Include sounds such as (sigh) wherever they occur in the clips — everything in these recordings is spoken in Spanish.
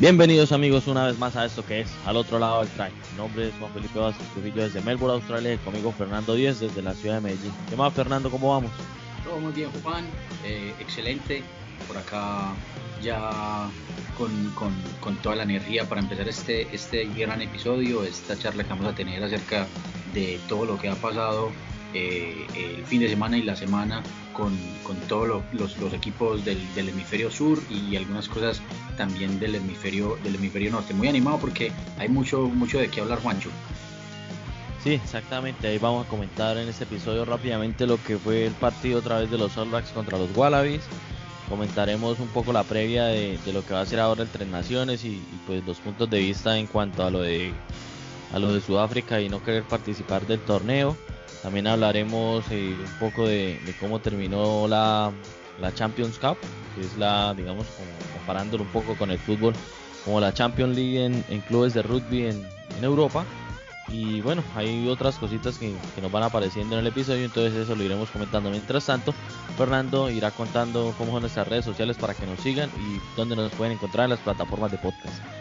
Bienvenidos amigos una vez más a esto que es Al otro lado del track. Mi nombre es Juan Felipe Vázquez Trujillo desde Melbourne, Australia y conmigo Fernando Díez desde la ciudad de Medellín. ¿Qué más Fernando? ¿Cómo vamos? Todo muy bien Juan, eh, excelente. Por acá ya con, con, con, toda la energía para empezar este, este gran episodio, esta charla que vamos a tener acerca de todo lo que ha pasado eh, el fin de semana y la semana con, con todos los, los, equipos del, del, hemisferio sur y algunas cosas también del hemisferio, del hemisferio norte. Muy animado porque hay mucho, mucho de qué hablar, Juancho. Sí, exactamente. Ahí vamos a comentar en este episodio rápidamente lo que fue el partido a través de los All Blacks contra los Wallabies. Comentaremos un poco la previa de, de lo que va a ser ahora el Tres Naciones y, y, pues los puntos de vista en cuanto a lo de a lo de Sudáfrica y no querer participar del torneo. También hablaremos eh, un poco de, cómo terminó la, Champions Cup, que es la, digamos, comparándolo un poco con el fútbol, como la Champions League en, clubes de rugby en, Europa. Y bueno, hay otras cositas que, nos van apareciendo en el episodio, entonces eso lo iremos comentando. Mientras tanto, Fernando irá contando cómo son nuestras redes sociales para que nos sigan y dónde nos pueden encontrar en las plataformas de podcast.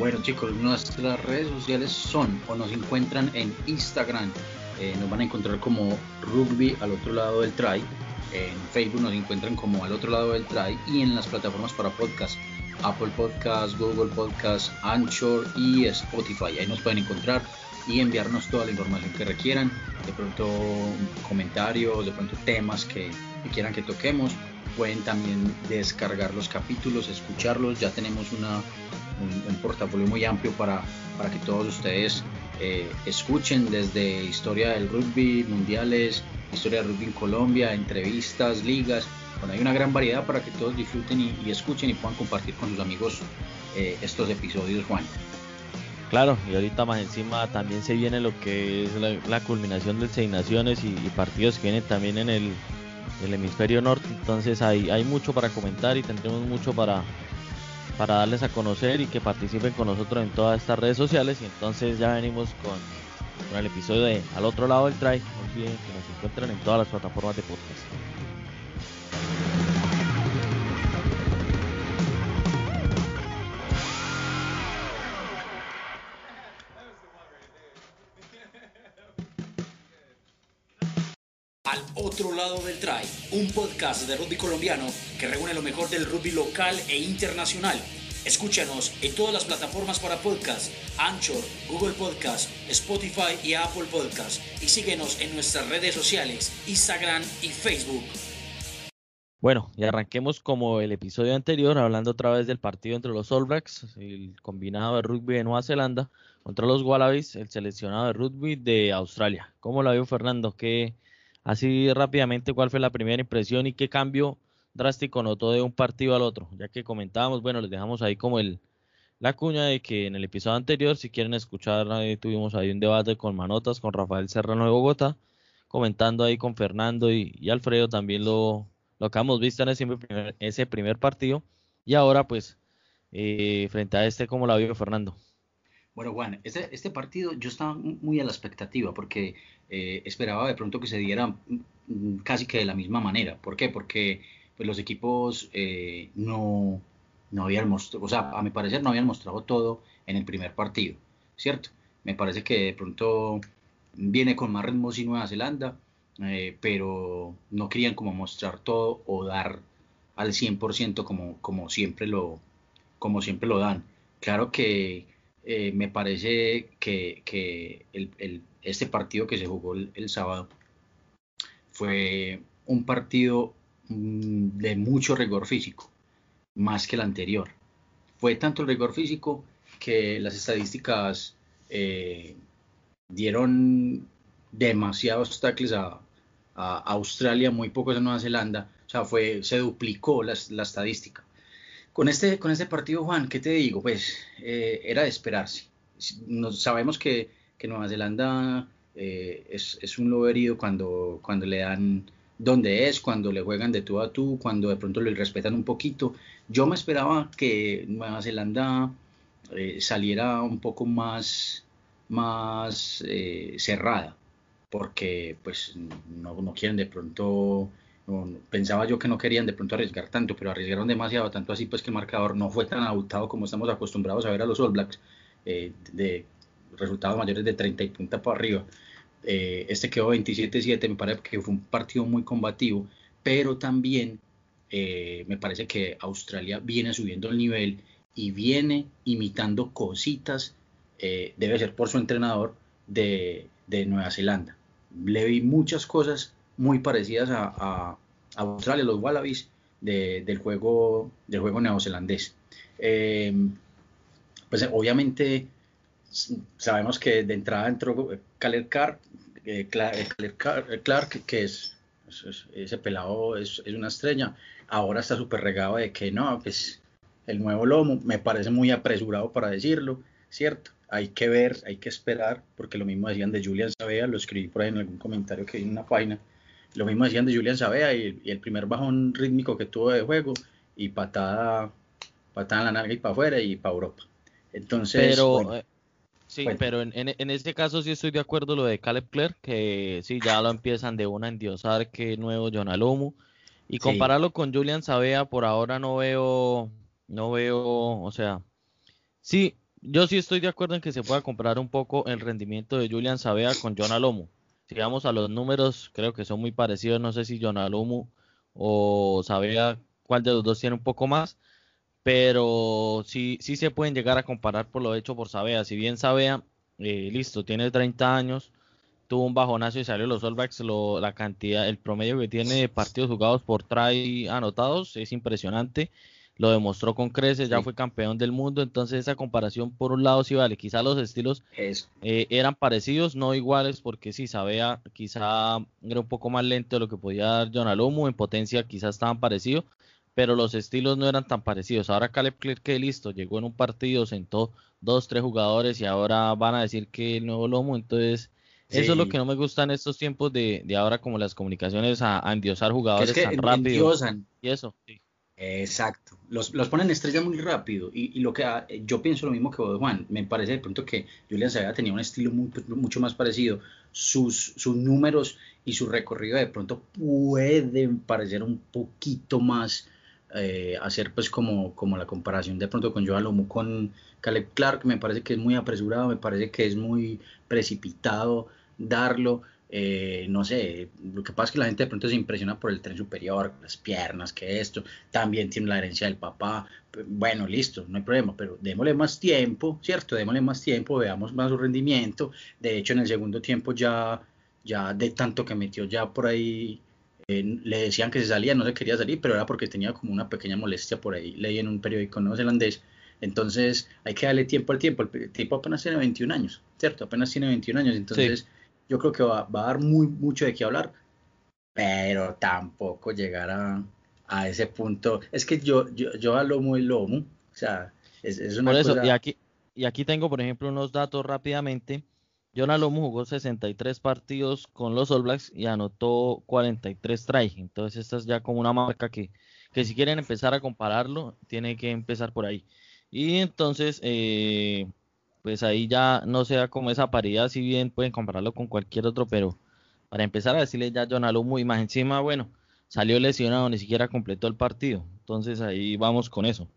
Bueno chicos, nuestras redes sociales son o nos encuentran en Instagram, eh, nos van a encontrar como rugby al otro lado del try, en Facebook nos encuentran como al otro lado del try. Y en las plataformas para podcast, Apple Podcast, Google Podcast, Anchor y Spotify, ahí nos pueden encontrar y enviarnos toda la información que requieran, de pronto comentarios, de pronto temas que, quieran que toquemos, pueden también descargar los capítulos, escucharlos, ya tenemos una un, portafolio muy amplio para, para que todos ustedes eh, escuchen desde historia del rugby, mundiales, historia del rugby en Colombia, entrevistas, ligas. Bueno, hay una gran variedad para que todos disfruten y, escuchen y puedan compartir con sus amigos eh, estos episodios, Juan. Claro, y ahorita más encima también se viene lo que es la, culminación de Seis Naciones y, partidos que vienen también en el, el hemisferio norte, entonces hay, hay mucho para comentar y tendremos mucho para, para darles a conocer y que participen con nosotros en todas estas redes sociales. Y entonces ya venimos con, con el episodio de Al otro lado del try. No olviden que nos encuentran en todas las plataformas de podcast. Un podcast de rugby colombiano que reúne lo mejor del rugby local e internacional. Escúchanos en todas las plataformas para podcast, Anchor, Google Podcast, Spotify y Apple Podcast. Y síguenos en nuestras redes sociales, Instagram y Facebook. Bueno, y arranquemos como el episodio anterior, hablando otra vez del partido entre los All Blacks, el combinado de rugby de Nueva Zelanda, contra los Wallabies, el seleccionado de rugby de Australia. ¿Cómo la vio Fernando? ¿Qué, Así rápidamente, ¿cuál fue la primera impresión y qué cambio drástico notó de un partido al otro? Ya que comentábamos, bueno, les dejamos ahí como el la cuña de que en el episodio anterior, si quieren escuchar, tuvimos ahí un debate con Manotas, con Rafael Serrano de Bogotá, comentando ahí con Fernando y, Alfredo también lo, lo que hemos visto en ese primer, ese primer partido. Y ahora, pues, eh, frente a este, ¿cómo la vio Fernando? Bueno, Juan, este, este partido yo estaba muy a la expectativa porque eh, esperaba de pronto que se diera mm, casi que de la misma manera. ¿Por qué? Porque pues, los equipos eh, no, no habían mostrado, o sea, a mi parecer no habían mostrado todo en el primer partido, ¿cierto? Me parece que de pronto viene con más ritmo y Nueva Zelanda, eh, pero no querían como mostrar todo o dar al 100% como, como, siempre lo, como siempre lo dan. Claro que me parece que, este partido que se jugó el, sábado fue un partido mm, de mucho rigor físico, más que el anterior. Fue tanto el rigor físico que las estadísticas eh, dieron demasiados tackles a, Australia, muy pocos a Nueva Zelanda. O sea, fue, se duplicó la estadística. Con este, con este partido, Juan, ¿qué te digo? Pues eh, era de esperarse. Nos, sabemos que, Nueva Zelanda eh, es, un lobo herido cuando, cuando le dan donde es, cuando le juegan de tú a tú, cuando de pronto le respetan un poquito. Yo me esperaba que Nueva Zelanda eh, saliera un poco más, más cerrada, porque pues no, no quieren de pronto pensaba yo que no querían de pronto arriesgar tanto, pero arriesgaron demasiado, tanto así pues que el marcador no fue tan abultado como estamos acostumbrados a ver a los All Blacks, eh, de resultados mayores de 30 y punta para arriba. Eh, este quedó 27-7, me parece que fue un partido muy combativo, pero también eh, me parece que Australia viene subiendo el nivel y viene imitando cositas, debe ser por su entrenador, de, de Nueva Zelanda. Le vi muchas cosas muy parecidas a, Australia, los Wallabies, del, juego, del juego neozelandés. Eh, pues obviamente sabemos que de entrada entró Caleb Clark, eh, eh, Clark, que es, ese pelado es, una estrella. Ahora está súper regado de que no, pues el nuevo lomo, me parece muy apresurado para decirlo, ¿cierto? Hay que ver, hay que esperar, porque lo mismo decían de Julian Sabea, lo escribí por ahí en algún comentario que vi en una página, lo mismo decían de Julian Sabea y, el primer bajón rítmico que tuvo de juego y patada, patada en la nalga y para afuera y para Europa. Entonces, pero, eh, sí, pero en, en, este caso sí estoy de acuerdo lo de Caleb Clare, que sí, ya lo empiezan de una endiosar que nuevo John Alomu. Y compararlo con Julian Sabea, por ahora no veo, no veo, o sea, sí, yo sí estoy de acuerdo en que se pueda comparar un poco el rendimiento de Julian Sabea con John Alomu si vamos a los números, creo que son muy parecidos. No sé si Jonalumu o Sabea cuál de los dos tiene un poco más, pero sí, sí se pueden llegar a comparar por lo hecho por Sabea. Si bien Sabea, eh, listo, tiene 30 años, tuvo un bajonazo y salió los All Blacks, la cantidad, el promedio que tiene de partidos jugados por try anotados es impresionante. Lo demostró con creces, ya fue campeón del mundo, entonces esa comparación por un lado sí vale, quizá los estilos eh, eran parecidos, no iguales, porque sí, Sabea quizá era un poco más lento de lo que podía dar John Alomu, en potencia quizá estaban parecidos, pero los estilos no eran tan parecidos. Ahora Caleb Clark que listo, llegó en un partido, sentó dos, tres jugadores y ahora van a decir que el nuevo Lomo, entonces... Eso es lo que no me gusta en estos tiempos de, de ahora, como las comunicaciones a, endiosar jugadores tan rápido. Y eso, sí. Exacto. Los, los ponen estrella muy rápido. Y, lo que yo pienso lo mismo que vos, Juan. Me parece de pronto que Julian Sabia tenía un estilo mucho más parecido. Sus, sus números y su recorrido de pronto pueden parecer un poquito más. Eh, hacer pues como, como la comparación de pronto con Joao Lomo con Caleb Clark me parece que es muy apresurado me parece que es muy precipitado darlo. Eh, no sé, lo que pasa es que la gente de pronto se impresiona por el tren superior, las piernas, que esto, también tiene la herencia del papá, bueno, listo, no hay problema, pero démosle más tiempo, ¿cierto? Démosle más tiempo, veamos más su rendimiento, de hecho en el segundo tiempo ya, ya de tanto que metió ya por ahí, eh, le decían que se salía, no se quería salir, pero era porque tenía como una pequeña molestia por ahí, leí en un periódico neozelandés, entonces hay que darle tiempo al tiempo, el tipo apenas tiene 21 años, ¿cierto? Apenas tiene 21 años, entonces yo creo que va, a dar muy, mucho de qué hablar, pero tampoco llegar a, ese punto. Es que yo, yo, yo a lomo y lomo, o sea, es, una por eso, y aquí, y aquí tengo, por ejemplo, unos datos rápidamente. John Alomo jugó 63 partidos con los All Blacks y anotó 43 tries. Entonces, esta es ya como una marca que, que si quieren empezar a compararlo, tiene que empezar por ahí. Y entonces, eh, pues ahí ya no sea como esa paridad, si bien pueden compararlo con cualquier otro, pero para empezar a decirle ya a John Alumu y más encima, bueno, salió lesionado, ni siquiera completó el partido, entonces ahí vamos con eso.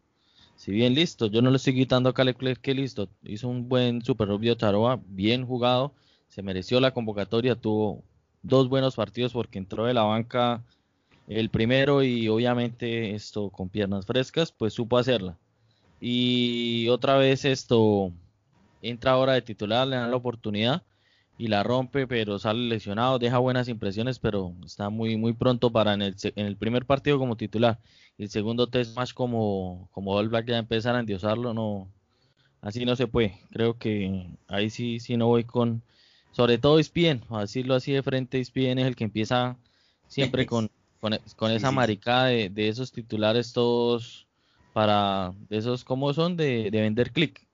Si bien listo, yo no le estoy quitando a Caleb que listo, hizo un buen Super Taroa, bien jugado, se mereció la convocatoria, tuvo dos buenos partidos porque entró de la banca el primero y obviamente esto con piernas frescas, pues supo hacerla. Y otra vez esto, entra ahora de titular, le dan la oportunidad y la rompe, pero sale lesionado, deja buenas impresiones, pero está muy muy pronto para en el, en el primer partido como titular. Y el segundo test match como, como All Black ya empezar a endiosarlo, no, así no se puede. Creo que ahí sí, sí no voy con, sobre todo Ispien, a decirlo así de frente, Ispien es el que empieza siempre (laughs) con, con, esa maricada de, de, esos titulares todos para, de esos, ¿cómo son? De, de vender click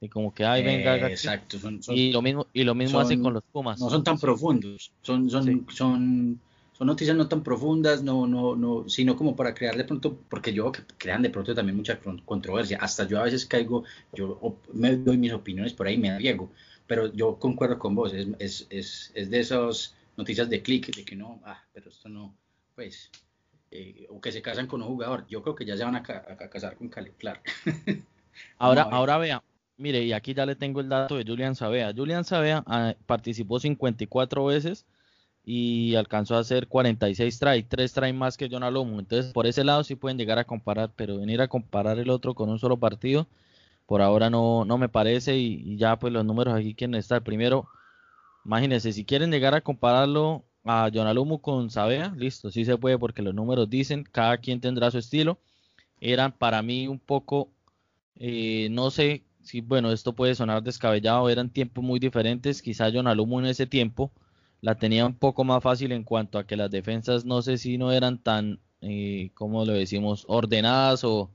y como que ay venga exacto y lo mismo y lo mismo hace con los Pumas no son tan profundos son son son son noticias no tan profundas no no no sino como para crear de pronto porque yo que crean de pronto también mucha controversia hasta yo a veces caigo yo me doy mis opiniones por ahí me riego pero yo concuerdo con vos es, es, es, es de esas noticias de clic de que no ah pero esto no pues eh, o que se casan con un jugador. Yo creo que ya se van a, casar con Caleb Clark. (laughs) ahora, ahora vea, mire, y aquí ya le tengo el dato de Julian Sabea. Julian Sabea ah, participó 54 veces y alcanzó a hacer 46 try, 3 try más que John Alomo. Entonces, por ese lado sí pueden llegar a comparar, pero venir a comparar el otro con un solo partido, por ahora no, no me parece. Y, ya, pues los números aquí quieren estar. Primero, imagínense, si quieren llegar a compararlo a John con Sabea, listo, sí se puede porque los números dicen, cada quien tendrá su estilo. Eran para mí un poco, eh, no sé si, bueno, esto puede sonar descabellado, eran tiempos muy diferentes. Quizá John Alomo en ese tiempo la tenía un poco más fácil en cuanto a que las defensas no sé si no eran tan, eh, como lo decimos, ordenadas o,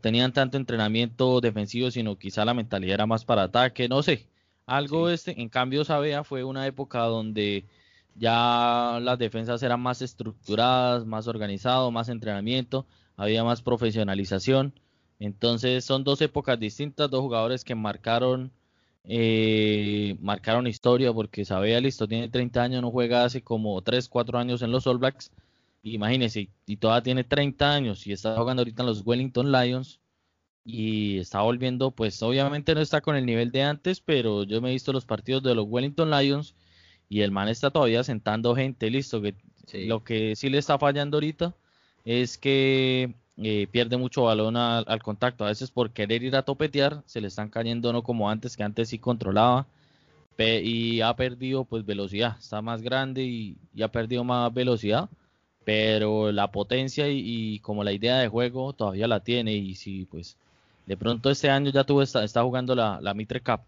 tenían tanto entrenamiento defensivo, sino quizá la mentalidad era más para ataque, no sé. Algo este, en cambio Sabea fue una época donde ya las defensas eran más estructuradas, más organizado, más entrenamiento, había más profesionalización. Entonces son dos épocas distintas, dos jugadores que marcaron eh, marcaron historia porque sabía listo, tiene 30 años, no juega hace como 3, 4 años en los All Blacks. Imagínense, y todavía tiene 30 años y está jugando ahorita en los Wellington Lions y está volviendo, pues obviamente no está con el nivel de antes, pero yo me he visto los partidos de los Wellington Lions y el man está todavía sentando gente, listo, que lo que sí le está fallando ahorita es que eh, pierde mucho balón al, contacto. A veces por querer ir a topetear se le están cayendo no como antes, que antes sí controlaba. y ha perdido pues velocidad, está más grande y, ha perdido más velocidad. Pero la potencia y, como la idea de juego todavía la tiene. Y si pues de pronto este año ya tuvo está, está jugando la, la Mitre Cup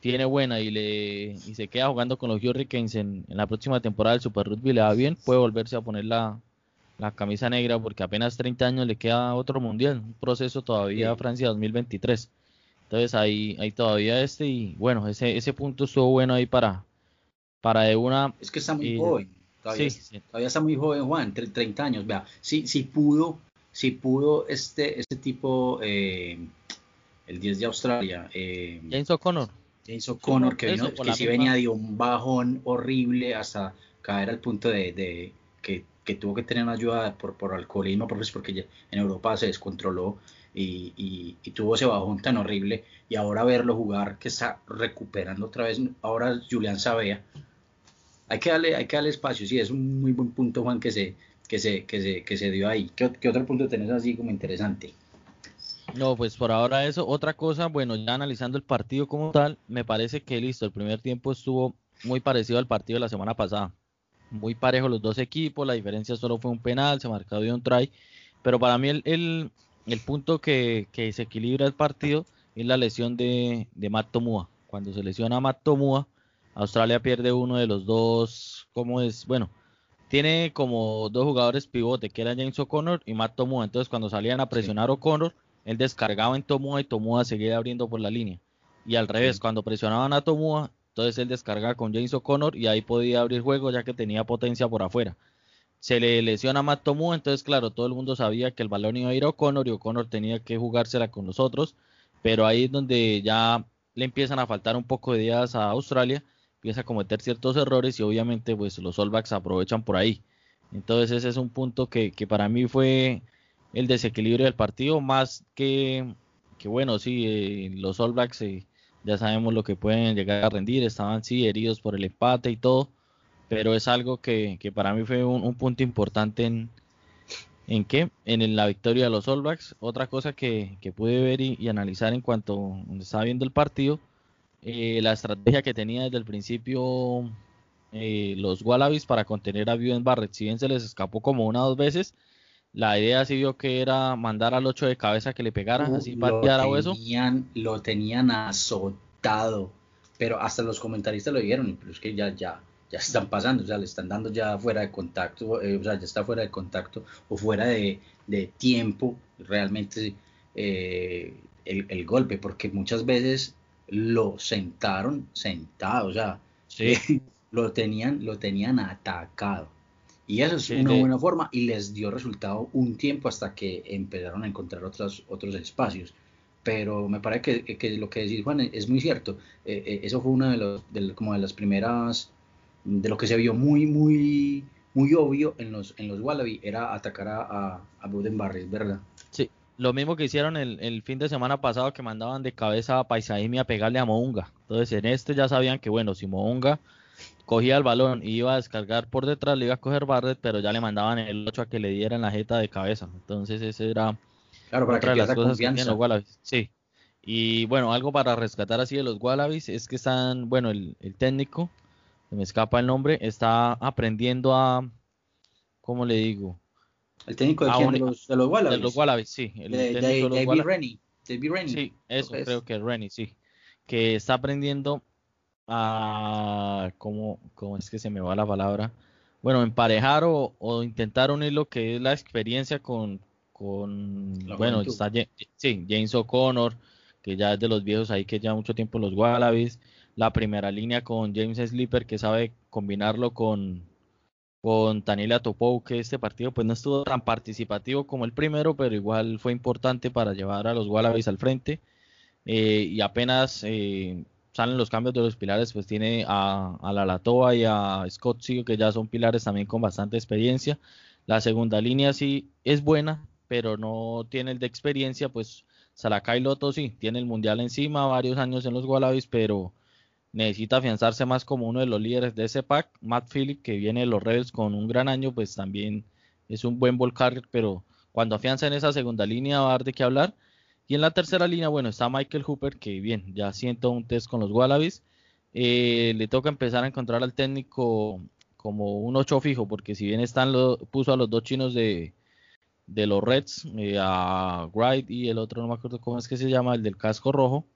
tiene buena y le y se queda jugando con los Hurricanes en, en la próxima temporada del Super Rugby le va bien, puede volverse a poner la, la camisa negra porque apenas 30 años le queda otro mundial, un proceso todavía Francia 2023. Entonces ahí, ahí todavía este y bueno, ese, ese punto estuvo bueno ahí para, para de una... Es que está muy joven, todavía, todavía, está muy joven Juan, 30 años, vea, si, si pudo, si pudo este, este tipo, eh, el 10 de Australia. Eh, James O'Connor. James O'Connor, que, que sí venía de un bajón horrible hasta caer al punto de, de que que tuvo que tener ayuda por, por alcoholismo, porque en Europa se descontroló y, tuvo ese bajón tan horrible. Y ahora verlo jugar, que está recuperando otra vez, ahora Julián Sabea. Hay que darle, hay que darle espacio, sí, es un muy buen punto, Juan, que se, que se, que se, que se dio ahí. ¿Qué, ¿Qué, otro punto tenés así como interesante? No, pues por ahora eso. Otra cosa, bueno, ya analizando el partido como tal, me parece que listo, el primer tiempo estuvo muy parecido al partido de la semana pasada muy parejo los dos equipos, la diferencia solo fue un penal, se marcó de un try, pero para mí el, el, punto que, que equilibra el partido es la lesión de, de Matt Tomua. Cuando se lesiona a Matt Tomua, Australia pierde uno de los dos, ¿cómo es? Bueno, tiene como dos jugadores pivote, que era James O'Connor y Matt Tomua, entonces cuando salían a presionar O'Connor, él descargaba en Tomua y Tomua seguía abriendo por la línea. Y al revés, cuando presionaban a Tomua, entonces él descarga con James O'Connor y ahí podía abrir juego ya que tenía potencia por afuera. Se le lesiona a Matt Tomu, entonces claro, todo el mundo sabía que el balón iba a ir a O'Connor y O'Connor tenía que jugársela con nosotros, pero ahí es donde ya le empiezan a faltar un poco de ideas a Australia, empieza a cometer ciertos errores y obviamente pues los All Blacks aprovechan por ahí. Entonces ese es un punto que, para mí fue el desequilibrio del partido, más que, que bueno, sí, eh, los All Blacks eh, ya sabemos lo que pueden llegar a rendir, estaban sí heridos por el empate y todo, pero es algo que, para mí fue un, punto importante en, en qué, en la victoria de los All Blacks. Otra cosa que, pude ver y, analizar en cuanto estaba viendo el partido, eh, la estrategia que tenía desde el principio eh, los Wallabies para contener a Buen Barrett, si bien se les escapó como una o dos veces, la idea sí vio que era mandar al 8 de cabeza que le pegara, uh, así pateara o eso. Lo tenían azotado, pero hasta los comentaristas lo dijeron, pero es que ya, ya, ya están pasando, o sea, le están dando ya fuera de contacto, eh, o sea, ya está fuera de contacto o fuera de, tiempo realmente eh, el, golpe, porque muchas veces lo sentaron sentado, o sea, (laughs) lo tenían, lo tenían atacado. Y eso es una buena forma y les dio resultado un tiempo hasta que empezaron a encontrar otros, otros espacios. Pero me parece que, que lo que decís, Juan, es muy cierto. Eh, eh, eso fue una de, los, como de las primeras, de lo que se vio muy, muy muy obvio en los, en los Wallaby era atacar a, a, a Buden Barres, ¿verdad? Sí, lo mismo que hicieron el, el, fin de semana pasado que mandaban de cabeza a Paisaimi a pegarle a Mounga. Entonces en este ya sabían que bueno, si Mounga cogía el balón y iba a descargar por detrás, le iba a coger Barret, pero ya le mandaban el 8 a que le dieran la jeta de cabeza. Entonces ese era claro, para otra que de las cosas que los Wallabies. Sí. Y bueno, algo para rescatar así de los Wallabies es que están, bueno, el, el técnico, se me escapa el nombre, está aprendiendo a, ¿cómo le digo? ¿El técnico de, quién? de, los, de los Wallabies? De los Wallabies, sí. El de, técnico de, David Rennie. David Rennie. Sí, eso, creo que Rennie, sí. Que está aprendiendo a, ¿cómo, ¿cómo es que se me va la palabra? Bueno, emparejar o, o intentar unir lo que es la experiencia con, con bueno, está, sí, James O'Connor, que ya es de los viejos ahí que ya mucho tiempo los Wallabies, la primera línea con James Slipper que sabe combinarlo con con Tanila Topou, que este partido pues no estuvo tan participativo como el primero, pero igual fue importante para llevar a los Wallabies al frente. Eh, y apenas eh, salen los cambios de los pilares, pues tiene a, a la Latoa y a Scott Sigo, que ya son pilares también con bastante experiencia. La segunda línea sí es buena, pero no tiene el de experiencia, pues Salakai Loto sí, tiene el mundial encima, varios años en los Wallabies, pero necesita afianzarse más como uno de los líderes de ese pack. Matt Phillip, que viene de los Rebels con un gran año, pues también es un buen ball carrier, pero cuando afianza en esa segunda línea va a dar de qué hablar. Y en la tercera línea, bueno, está Michael Hooper, que bien, ya siento un test con los Wallabies. Eh, le toca empezar a encontrar al técnico como un 8 fijo, porque si bien están lo, puso a los dos chinos de, de los Reds, eh, a Wright y el otro, no me acuerdo cómo es que se llama, el del casco rojo.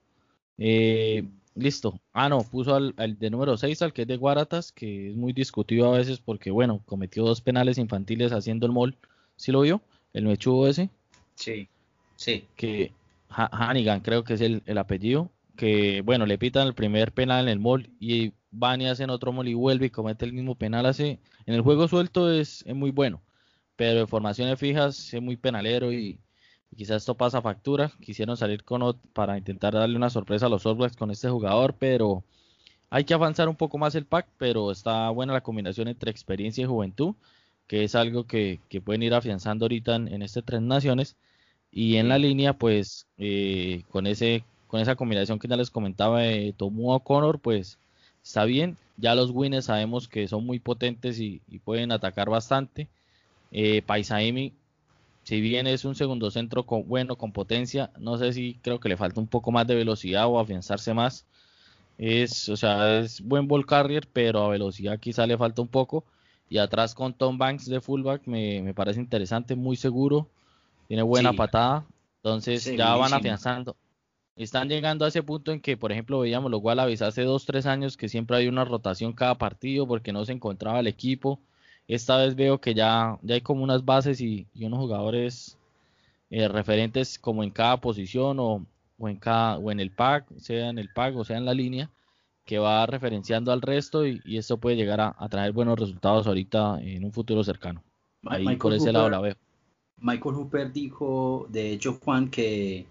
Eh, Listo. Ah, no, puso al, de número 6, al que es de Guaratas, que es muy discutido a veces porque, bueno, cometió dos penales infantiles haciendo el mol. ¿Sí lo vio? El mechudo ese. Sí, sí. Que Hannigan, creo que es el, apellido. Que, bueno, le pitan el primer penal en el mol y van y hacen otro mol y vuelve y comete el mismo penal. Hace, en el juego suelto es, es muy bueno, pero en formaciones fijas es muy penalero y, quizás esto pasa factura. Quisieron salir con para intentar darle una sorpresa a los All con este jugador, pero hay que avanzar un poco más el pack, pero está buena la combinación entre experiencia y juventud, que es algo que, pueden ir afianzando ahorita en, este Tres Naciones. Y en la línea, pues, eh, con ese con esa combinación que ya les comentaba de Tomu O'Connor, pues está bien. Ya los winners sabemos que son muy potentes y, pueden atacar bastante. Eh, si bien es un segundo centro con, bueno, con potencia, no sé si creo que le falta un poco más de velocidad o afianzarse más. Es, o sea, es buen ball carrier, pero a velocidad quizá le falta un poco. Y atrás con Tom Banks de fullback me, parece interesante, muy seguro, tiene buena patada. Entonces ya van afianzando. Están llegando a ese punto en que, por ejemplo, veíamos los Wallabies hace dos, tres años que siempre hay una rotación cada partido porque no se encontraba el equipo esta vez veo que ya, ya hay como unas bases y, unos jugadores eh, referentes como en cada posición o, en cada o en el pack, sea en el pack o sea en la línea, que va referenciando al resto y, esto puede llegar a, traer buenos resultados ahorita en un futuro cercano. Ahí por ese lado la veo. Michael Hooper dijo, de hecho, Juan, que,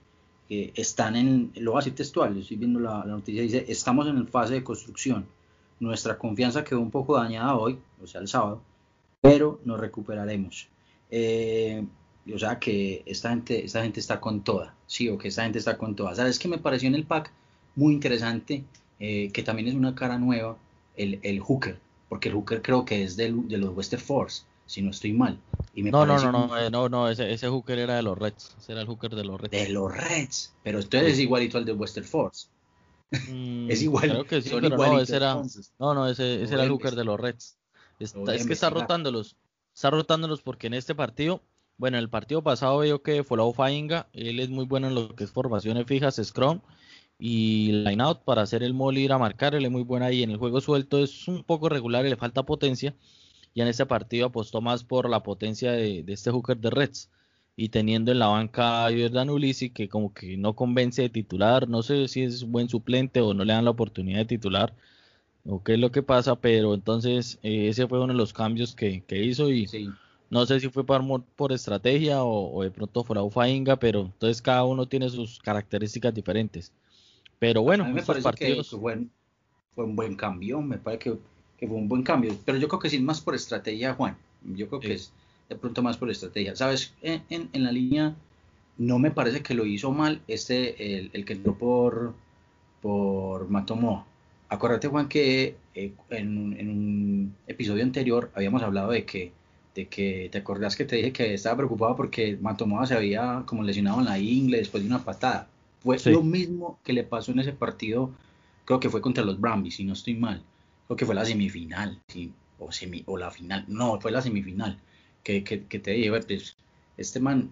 están en, lo voy a decir textual, estoy viendo la, noticia, dice, estamos en fase de construcción. Nuestra confianza quedó un poco dañada hoy, o sea, el sábado, pero nos recuperaremos. Eh, o sea que esta gente, esta gente está con toda, sí, o que esta gente está con toda. ¿Sabes que me pareció en el pack muy interesante? Eh, que también es una cara nueva, el, hooker, porque el hooker creo que es de los Western Force, si no estoy mal. Y me no, no, no, no, eh, no, no, ese, ese hooker era de los Reds, ese era el hooker de los Reds. De los Reds, pero entonces es igualito al de Western Force. Mm, (laughs) es igual. Creo que sí, pero no, ese era, no, no, ese, ese era el hooker de los Reds es que está rotándolos. Está rotándolos porque en este partido, bueno, en el partido pasado veo que Follow Fainga, él es muy bueno en lo que es formaciones fijas, Scrum y line out para hacer el mole ir a marcar, él es muy bueno ahí. En el juego suelto es un poco regular y le falta potencia. Y en este partido apostó más por la potencia de, este hooker de Reds. Y teniendo en la banca a Jordan Ulisi, que como que no convence de titular, no sé si es buen suplente o no le dan la oportunidad de titular o qué es lo que pasa, pero entonces eh, ese fue uno de los cambios que, hizo y no sé si fue por, por estrategia o, de pronto fuera Ufainga, pero entonces cada uno tiene sus características diferentes. Pero bueno, me parece que fue, un buen cambio, me parece que, que fue un buen cambio. Pero yo creo que sí es más por estrategia, Juan. Yo creo que es de pronto más por estrategia. Sabes, en, en, la línea no me parece que lo hizo mal este, el, el que entró por, por Matomoa. Acuérdate, Juan, que eh, en, en, un episodio anterior habíamos hablado de que, de que, ¿te acordás que te dije que estaba preocupado porque Matomoa se había como lesionado en la ingle después de una patada? Fue lo mismo que le pasó en ese partido, creo que fue contra los Brambis, si no estoy mal. Creo que fue la semifinal, ¿sí? o, semi, o la final. No, fue la semifinal. Que, que, te dije, pues, este man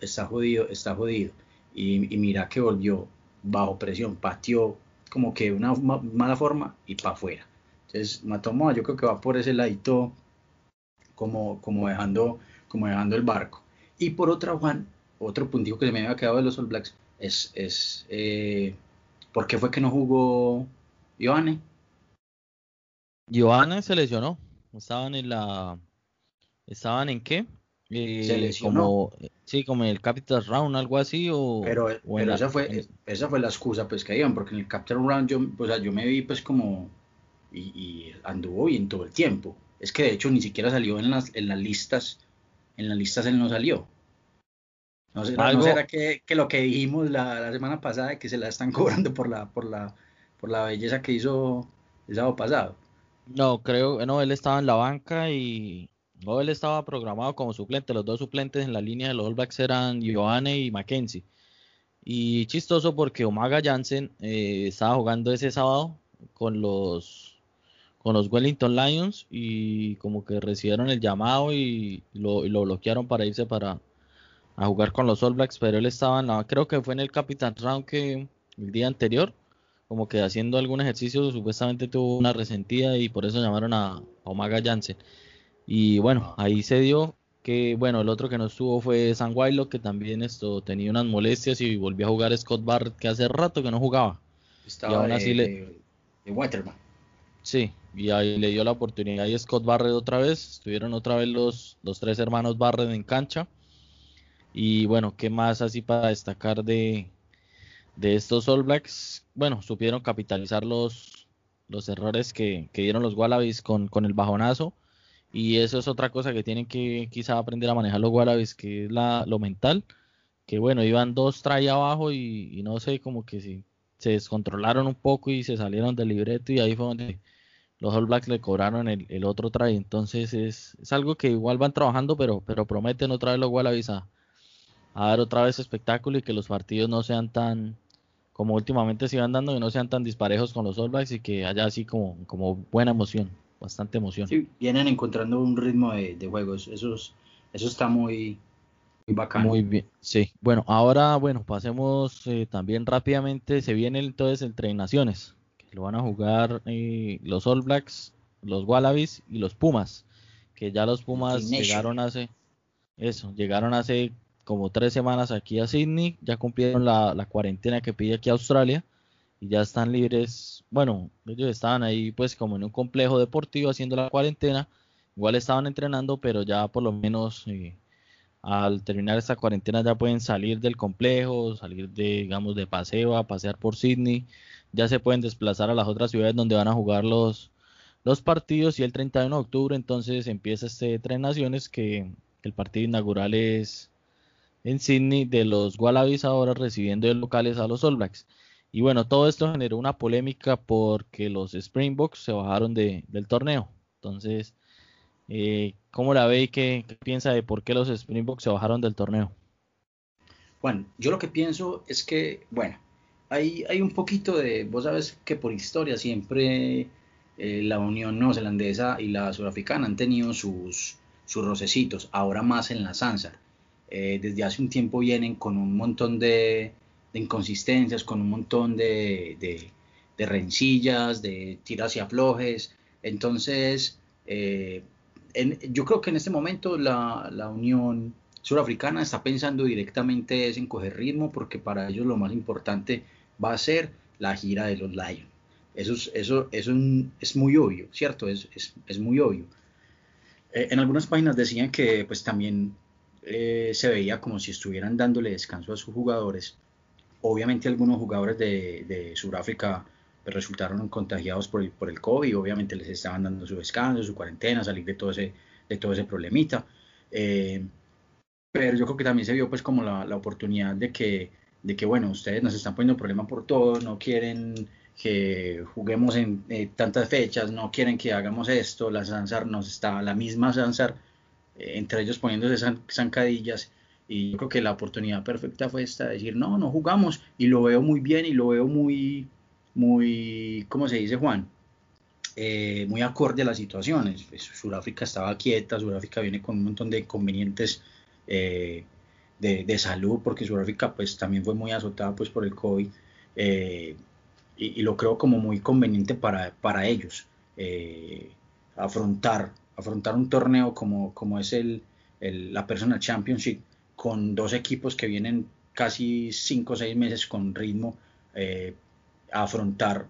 está jodido, está jodido. Y, y mira que volvió bajo presión, pateó como que una mala forma y para afuera. Entonces, Matomoa yo creo que va por ese ladito como, como, dejando, como dejando el barco. Y por otra, Juan, otro puntito que se me había quedado de los All Blacks es, es eh, ¿por qué fue que no jugó Ioane? Ioane se lesionó. Estaban en la... ¿Estaban en qué? Eh, como, sí, como en el Capital Round, algo así, o... Pero, esa, fue, esa fue la excusa, pues, que iban, porque en el Capital Round yo, o sea, yo me vi, pues, como... Y, anduvo bien todo el tiempo. Es que, de hecho, ni siquiera salió en las, en las listas. En las listas él no salió. No, será, ¿no será que, que, lo que dijimos la, la, semana pasada, que se la están (laughs) cobrando por la, por la, por la belleza que hizo el sábado pasado. No, creo, no, él estaba en la banca y, no, él estaba programado como suplente. Los dos suplentes en la línea de los All Blacks eran Johanne y Mackenzie. Y chistoso porque Omaga Jansen eh, estaba jugando ese sábado con los con los Wellington Lions y como que recibieron el llamado y lo, bloquearon para irse para a jugar con los All Blacks, pero él estaba en la, creo que fue en el Capitán Round que el día anterior, como que haciendo algún ejercicio, supuestamente tuvo una resentida y por eso llamaron a, Omaga Jansen. Y bueno, ahí se dio que, bueno, el otro que no estuvo fue San Wylo, que también esto tenía unas molestias y volvió a jugar Scott Barrett, que hace rato que no jugaba. Estaba y aún así de, le... Waterman. Sí, y ahí le dio la oportunidad y Scott Barrett otra vez. Estuvieron otra vez los, los tres hermanos Barrett en cancha. Y bueno, ¿qué más así para destacar de, de estos All Blacks? Bueno, supieron capitalizar los, los errores que, que dieron los Wallabies con, con el bajonazo y eso es otra cosa que tienen que quizá aprender a manejar los Wallabies, que es la, lo mental. Que bueno, iban dos try abajo y, no sé, como que se descontrolaron un poco y se salieron del libreto y ahí fue donde los All Blacks le cobraron el, otro try. Entonces es, es, algo que igual van trabajando, pero, pero prometen otra vez los Wallabies a, dar otra vez espectáculo y que los partidos no sean tan como últimamente se iban dando y no sean tan disparejos con los All Blacks y que haya así como, como buena emoción bastante emoción. Sí, vienen encontrando un ritmo de, de juegos, eso, eso está muy, muy bacano. Muy bien, sí. Bueno, ahora, bueno, pasemos eh, también rápidamente, se viene entonces el Tres Naciones, que lo van a jugar eh, los All Blacks, los Wallabies y los Pumas, que ya los Pumas llegaron hace, eso, llegaron hace como tres semanas aquí a Sydney, ya cumplieron la, cuarentena que pide aquí a Australia y ya están libres. Bueno, ellos estaban ahí pues como en un complejo deportivo haciendo la cuarentena. Igual estaban entrenando, pero ya por lo menos eh, al terminar esta cuarentena ya pueden salir del complejo, salir de, digamos, de paseo, a pasear por Sydney. Ya se pueden desplazar a las otras ciudades donde van a jugar los, los partidos y el 31 de octubre entonces empieza este Tres Naciones que el partido inaugural es en Sydney de los Wallabies ahora recibiendo de locales a los All Blacks. Y bueno, todo esto generó una polémica porque los Springboks se bajaron de, del torneo. Entonces, eh, ¿cómo la ve y qué, piensa de por qué los Springboks se bajaron del torneo? Bueno, yo lo que pienso es que, bueno, hay, hay un poquito de, vos sabes que por historia siempre eh, la Unión Neozelandesa y la Sudafricana han tenido sus, sus rocecitos, ahora más en la Sansar. Eh, desde hace un tiempo vienen con un montón de, inconsistencias, con un montón de, rencillas, de tiras y aflojes. Entonces, eh, yo creo que en este momento la, la, Unión Surafricana está pensando directamente en coger ritmo porque para ellos lo más importante va a ser la gira de los Lions. Eso, es, eso, eso es muy obvio, ¿cierto? Es, es, es muy obvio. Eh, en algunas páginas decían que pues también eh, se veía como si estuvieran dándole descanso a sus jugadores obviamente algunos jugadores de, de Sudáfrica pues, resultaron contagiados por el, por el COVID, obviamente les estaban dando su descanso, su cuarentena, salir de todo ese, de todo ese problemita. Eh, pero yo creo que también se vio pues como la, la, oportunidad de que, de que, bueno, ustedes nos están poniendo problema por todo, no quieren que juguemos en eh, tantas fechas, no quieren que hagamos esto, la Sansar nos está, la misma Sansar, entre ellos poniéndose zancadillas, y yo creo que la oportunidad perfecta fue esta, decir, no, no jugamos, y lo veo muy bien y lo veo muy, muy, ¿cómo se dice Juan? Eh, muy acorde a las situaciones. Pues, Sudáfrica estaba quieta, Sudáfrica viene con un montón de inconvenientes de, de, salud, porque Sudáfrica pues también fue muy azotada pues por el COVID. Eh, y, lo creo como muy conveniente para, para ellos eh, afrontar, afrontar un torneo como, como es el, la Personal Championship con dos equipos que vienen casi cinco o seis meses con ritmo eh, a afrontar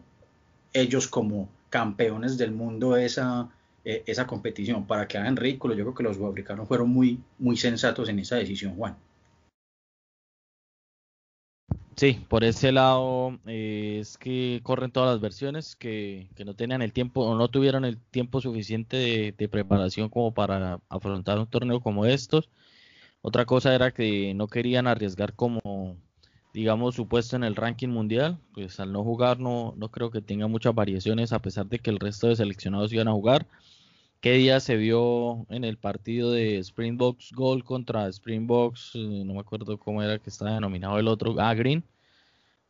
ellos como campeones del mundo esa, eh, esa competición para que hagan ridículo. Yo creo que los africanos fueron muy, muy sensatos en esa decisión, Juan. Sí, por ese lado eh, es que corren todas las versiones que, no tenían el tiempo o no tuvieron el tiempo suficiente de, preparación como para afrontar un torneo como estos. Otra cosa era que no querían arriesgar como, digamos, su puesto en el ranking mundial. Pues al no jugar no, no creo que tenga muchas variaciones a pesar de que el resto de seleccionados iban a jugar. ¿Qué día se vio en el partido de Springboks Gold contra Springboks? Eh, no me acuerdo cómo era que estaba denominado el otro, ah, Green.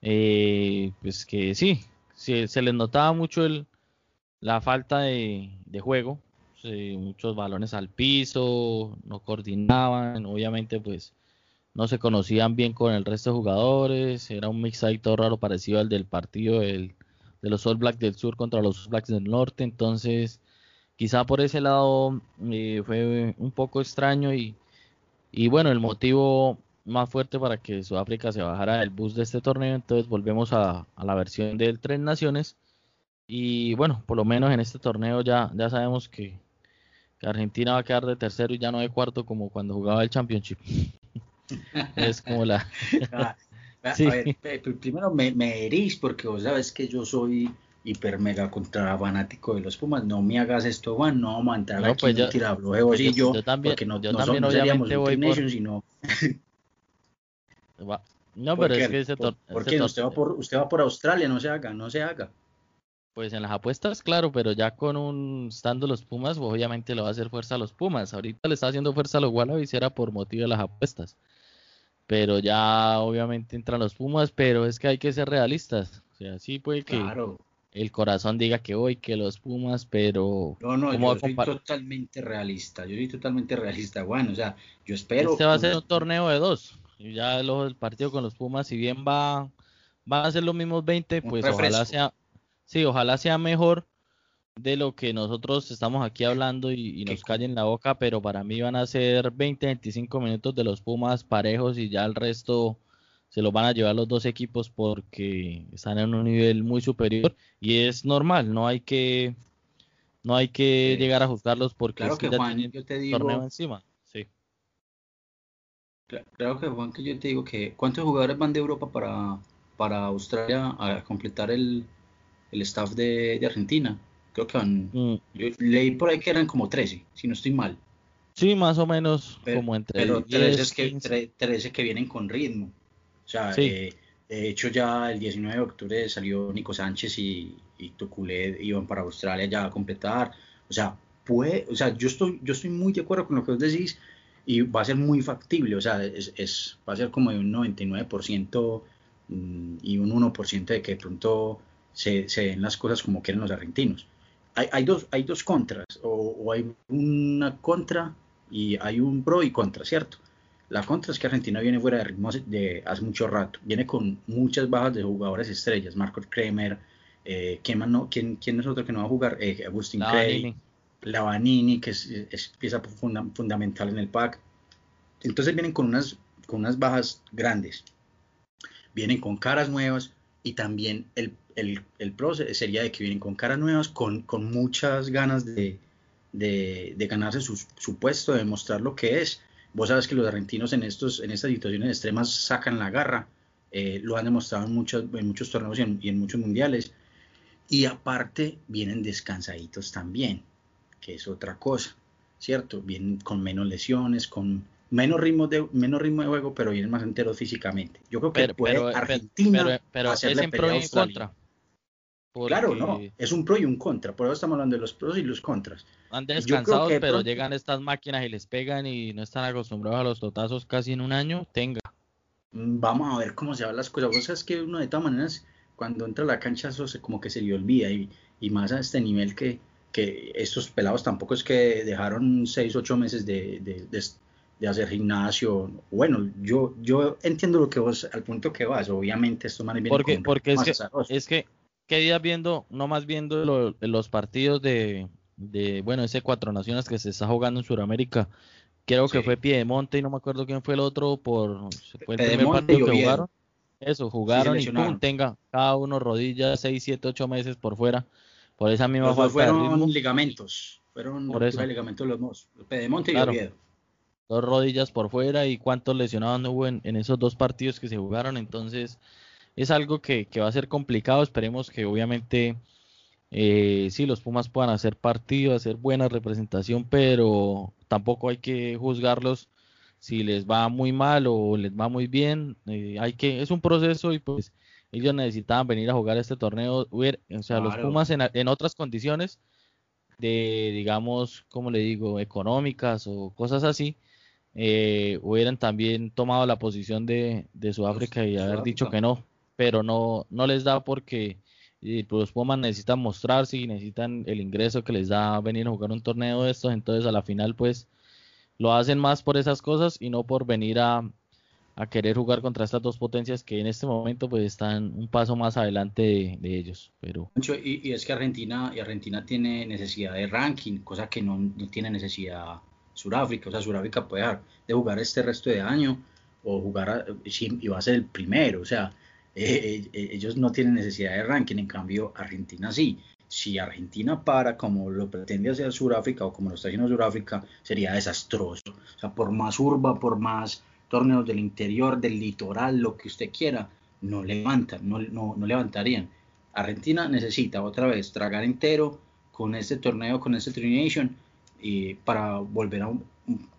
Eh, pues que sí, se, les notaba mucho el, la falta de, juego, muchos balones al piso, no coordinaban, obviamente pues no se conocían bien con el resto de jugadores, era un mix todo raro parecido al del partido de los All Blacks del Sur contra los All Blacks del Norte, entonces quizá por ese lado eh, fue un poco extraño y, y, bueno, el motivo más fuerte para que Sudáfrica se bajara del bus de este torneo, entonces volvemos a, la versión del Tres Naciones y bueno, por lo menos en este torneo ya, ya sabemos que, Argentina va a quedar de tercero y ya no de cuarto como cuando jugaba el Championship. (laughs) es como la... (laughs) Ah, (laughs) a, ver, primero me, me herís porque vos sabes que yo soy hiper mega contra fanático de los Pumas, no me hagas esto, Juan, no vamos a entrar aquí pues yo, y yo, yo, también, porque no, yo también no seríamos voy por... sino... no, pero es que ese ¿Por, ¿por qué? Usted va por, usted va por Australia, no se haga, no se haga. Pues en las apuestas, claro, pero ya con un estando los Pumas, pues obviamente le va a hacer fuerza a los Pumas. Ahorita le está haciendo fuerza a los Wallabies era por motivo de las apuestas. Pero ya obviamente entran los Pumas, pero es que hay que ser realistas. O sea, sí puede que claro el corazón diga que hoy que los Pumas, pero no, no, yo soy totalmente realista, yo soy totalmente realista, bueno, o sea, yo espero. Este va a ser un torneo de dos, ya el partido con los Pumas, si bien va, van a ser los mismos 20, pues ojalá sea, sí, ojalá sea mejor de lo que nosotros estamos aquí hablando y, y nos callen la boca, pero para mí van a ser 20, 25 minutos de los Pumas parejos y ya el resto se los van a llevar los dos equipos porque están en un nivel muy superior y es normal, no hay que no hay que llegar a juzgarlos porque claro que Juan, yo te digo, torneo encima. Sí. Claro que Juan, que yo te digo que ¿cuántos jugadores van de Europa para, para Australia a completar el, el staff de, de Argentina? Creo que van, mm. yo leí por ahí que eran como 13, si no estoy mal. Sí, más o menos como entre pero 13 que, 13 que vienen con ritmo. O sea, eh, de hecho ya el 19 de octubre salió Nico Sánchez y, y iban para Australia ya a completar. O sea, puede, o sea, yo estoy, yo estoy muy de acuerdo con lo que vos decís y va a ser muy factible, o sea, es, es va a ser como de un 99% mm, y un 1% de que de pronto se, se, den las cosas como quieren los argentinos. Hay, hay, dos, hay dos contras, o, o, hay una contra y hay un pro y contra, ¿cierto? La contra es que Argentina viene fuera de ritmo de hace mucho rato. Viene con muchas bajas de jugadores estrellas. Marco Kremer, eh, ¿quién, no, quién, ¿quién, es otro que no va a jugar? Eh, Agustín Cray, Lavanini, que es, pieza fundamental en el pack. Entonces vienen con unas, con unas bajas grandes. Vienen con caras nuevas y también el, el, el sería de que vienen con caras nuevas, con, con muchas ganas de, de, de ganarse su, su, puesto, de mostrar lo que es. Vos sabes que los argentinos en, estos, en estas situaciones extremas sacan la garra, eh, lo han demostrado en muchos, en muchos torneos y en, muchos mundiales. Y aparte vienen descansaditos también, que es otra cosa, ¿cierto? Vienen con menos lesiones, con menos ritmo de menos ritmo de juego, pero vienen más enteros físicamente. Yo creo que puede Argentina pero, es en pro y en contra. Claro, no, es un pro y un contra, por eso estamos hablando de los pros y los contras. Han descansado, pero llegan estas máquinas y les pegan y no están acostumbrados a los totazos casi en un año, tenga. Mm, vamos a ver cómo se van las cosas. Vos sabes que uno de todas maneras, cuando entra a la cancha, eso se, como que se le olvida y, y más a este nivel que, que estos pelados tampoco es que dejaron 6, 8 meses de, de, de, hacer gimnasio. Bueno, yo, yo entiendo lo que vos, al punto que vas, obviamente esto bien porque, porque es que, es que ¿Qué días viendo, no más viendo los partidos de, de, bueno, ese Cuatro Naciones que se está jugando en Sudamérica? Creo que fue Piedemonte y no me acuerdo quién fue el otro, por fue el primer partido que jugaron. Eso, jugaron y pum, tenga cada uno rodillas 6, 7, 8 meses por fuera. Por esa misma falta fueron ligamentos, fueron por eso. ligamentos los dos, Pedemonte y Oviedo. Dos rodillas por fuera y cuántos lesionados no hubo en, en esos dos partidos que se jugaron, entonces es algo que, va a ser complicado. Esperemos que obviamente eh, sí los Pumas puedan hacer partido, hacer buena representación, pero tampoco hay que juzgarlos si les va muy mal o les va muy bien. Eh, hay que es un proceso y pues ellos necesitaban venir a jugar este torneo. O sea, los Pumas en, en otras condiciones de, digamos, como le digo, económicas o cosas así, eh, hubieran también tomado la posición de, de Sudáfrica y haber dicho que no pero no, no les da porque pues, los Pumas necesitan mostrarse y necesitan el ingreso que les da venir a jugar un torneo de estos, entonces a la final pues lo hacen más por esas cosas y no por venir a, querer jugar contra estas dos potencias que en este momento pues están un paso más adelante de, ellos. Pero... Y, y, es que Argentina, y Argentina tiene necesidad de ranking, cosa que no, tiene necesidad Sudáfrica, o sea, Sudáfrica puede de jugar este resto de año o jugar y va a ser el primero, o sea, eh, eh, ellos no tienen necesidad de ranking, en cambio Argentina sí. Si Argentina para como lo pretende hacer Sudáfrica o como lo está haciendo Sudáfrica, sería desastroso. O sea, por más urba, por más torneos del interior, del litoral, lo que usted quiera, no levantan, no, no, no levantarían. Argentina necesita otra vez tragar entero con este torneo, con este Tri Nation, y para volver a,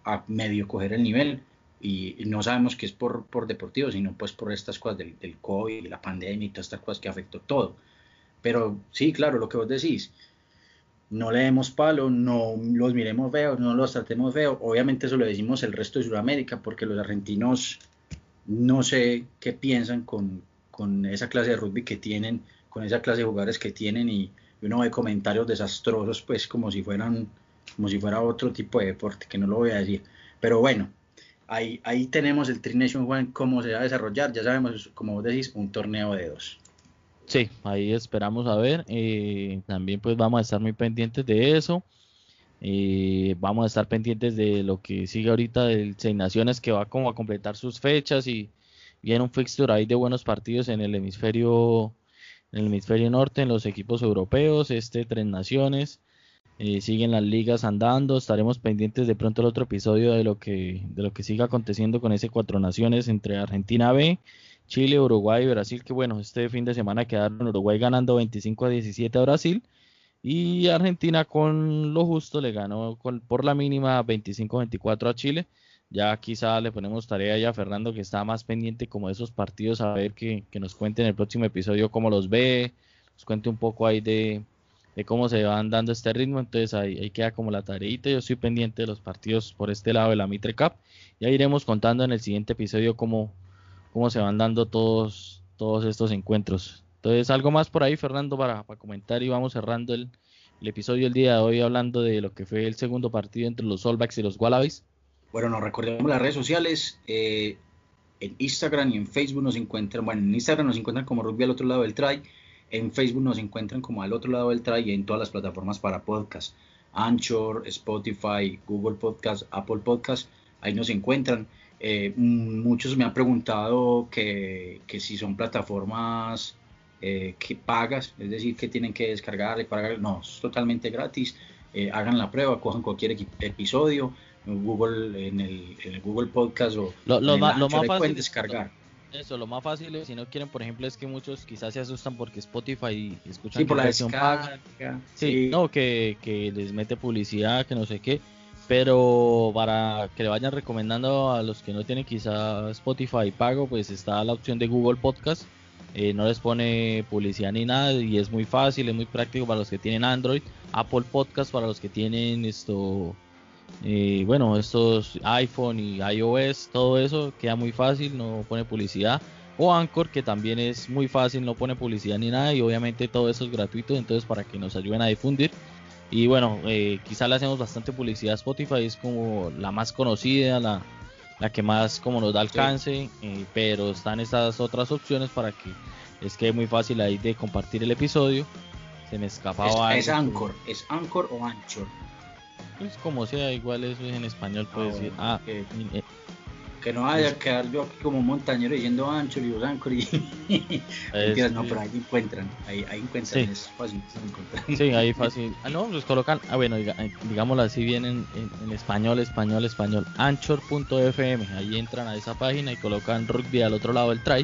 a medio coger el nivel y, no sabemos que es por, por deportivo, sino pues por estas cosas del, del COVID, la pandemia y todas estas cosas que afectó todo. Pero sí, claro, lo que vos decís, no le demos palo, no los miremos feos, no los tratemos feo. Obviamente eso lo decimos el resto de Sudamérica, porque los argentinos no sé qué piensan con, con esa clase de rugby que tienen, con esa clase de jugadores que tienen y, uno ve comentarios desastrosos, pues como si fueran, como si fuera otro tipo de deporte, que no lo voy a decir. Pero bueno, ahí, ahí tenemos el Tri Nation One, cómo se va a desarrollar. Ya sabemos, como vos decís, un torneo de dos. Sí, ahí esperamos a ver. Eh, también pues vamos a estar muy pendientes de eso. Eh, vamos a estar pendientes de lo que sigue ahorita del Seis Naciones que va como a completar sus fechas y viene un fixture ahí de buenos partidos en el hemisferio en el hemisferio norte en los equipos europeos, este Tres Naciones eh, siguen las ligas andando, estaremos pendientes de pronto el otro episodio de lo que de lo que siga aconteciendo con ese cuatro naciones entre Argentina B, Chile, Uruguay y Brasil, que bueno, este fin de semana quedaron Uruguay ganando 25 a 17 a Brasil y Argentina con lo justo le ganó por la mínima 25 a 24 a Chile. Ya quizá le ponemos tarea ya a Fernando que está más pendiente como de esos partidos a ver que, que nos cuente en el próximo episodio cómo los ve, nos cuente un poco ahí de, de cómo se van dando este ritmo. Entonces ahí, queda como la tareita. Yo estoy pendiente de los partidos por este lado de la Mitre Cup. Ya iremos contando en el siguiente episodio cómo, cómo se van dando todos, todos estos encuentros. Entonces, algo más por ahí, Fernando, para, comentar y vamos cerrando el, episodio del día de hoy hablando de lo que fue el segundo partido entre los Solbacks y los Wallabies. Bueno, nos recordemos las redes sociales. Eh, en Instagram y en Facebook nos encuentran, bueno, en Instagram nos encuentran como Rugby al otro lado del try en Facebook nos encuentran como al otro lado del try y en todas las plataformas para podcast. Anchor, Spotify, Google Podcast, Apple Podcast, ahí nos encuentran. Eh, muchos me han preguntado que, si son plataformas eh, que pagas, es decir, que tienen que descargar y pagar. No, es totalmente gratis. Eh, hagan la prueba, cojan cualquier episodio, en Google, en el, Google Podcast o lo, en más, fácil, descargar Eso, lo más fácil, si no quieren, por ejemplo, es que muchos quizás se asustan porque Spotify escuchan sí, por la versión paga. Sí, no, que, que les mete publicidad, que no sé qué. Pero para que le vayan recomendando a los que no tienen quizá Spotify pago, pues está la opción de Google Podcast. Eh, no les pone publicidad ni nada y es muy fácil, es muy práctico para los que tienen Android. Apple Podcast para los que tienen esto, eh, bueno, estos iPhone y iOS, todo eso queda muy fácil, no pone publicidad. O Anchor, que también es muy fácil, no pone publicidad ni nada y obviamente todo eso es gratuito, entonces para que nos ayuden a difundir. Y bueno, eh, quizá le hacemos bastante publicidad a Spotify, es como la más conocida, la, que más como nos da alcance, eh, pero están estas otras opciones para que es que es muy fácil ahí de compartir el episodio. Se me escapaba. Es, es Anchor, es Anchor o Anchor. Pues como sea, igual eso es en español, puede decir. Ah, eh, que no vaya a quedar yo aquí como montañero yendo ancho y los Anchor y no, pero ahí encuentran, ahí, ahí encuentran, sí. es fácil Sí, ahí (laughs) fácil. Ah, no, los colocan, ah, bueno, eh, digámoslo así bien en, en, español, español, español, anchor.fm, ahí entran a esa página y colocan rugby al otro lado del try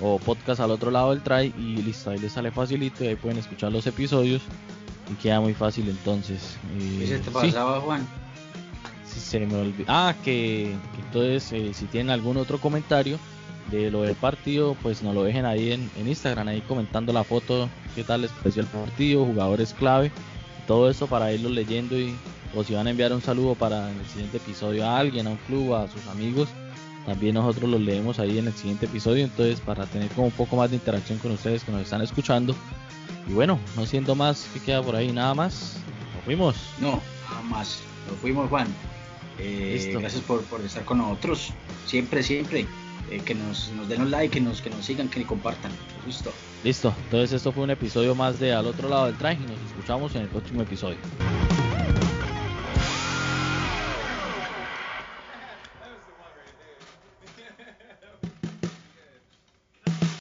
o podcast al otro lado del try y listo, ahí les sale facilito y ahí pueden escuchar los episodios y queda muy fácil entonces. ¿Qué se te pasaba, Juan? se me olvidó. Ah, que, entonces eh, si tienen algún otro comentario de lo del partido, pues nos lo dejen ahí en, Instagram, ahí comentando la foto, qué tal les pareció el partido, jugadores clave, todo eso para irlo leyendo y o si van a enviar un saludo para el siguiente episodio a alguien, a un club, a sus amigos, también nosotros los leemos ahí en el siguiente episodio, entonces para tener como un poco más de interacción con ustedes que nos están escuchando. Y bueno, no siendo más, que queda por ahí? Nada más. Nos fuimos. No, nada más. Nos fuimos, Juan. Eh, gracias por, por, estar con nosotros. Siempre, siempre. Eh, que nos, nos, den un like, que nos, que nos sigan, que nos compartan. Listo. Listo. Entonces esto fue un episodio más de Al otro lado del traje y nos escuchamos en el próximo episodio.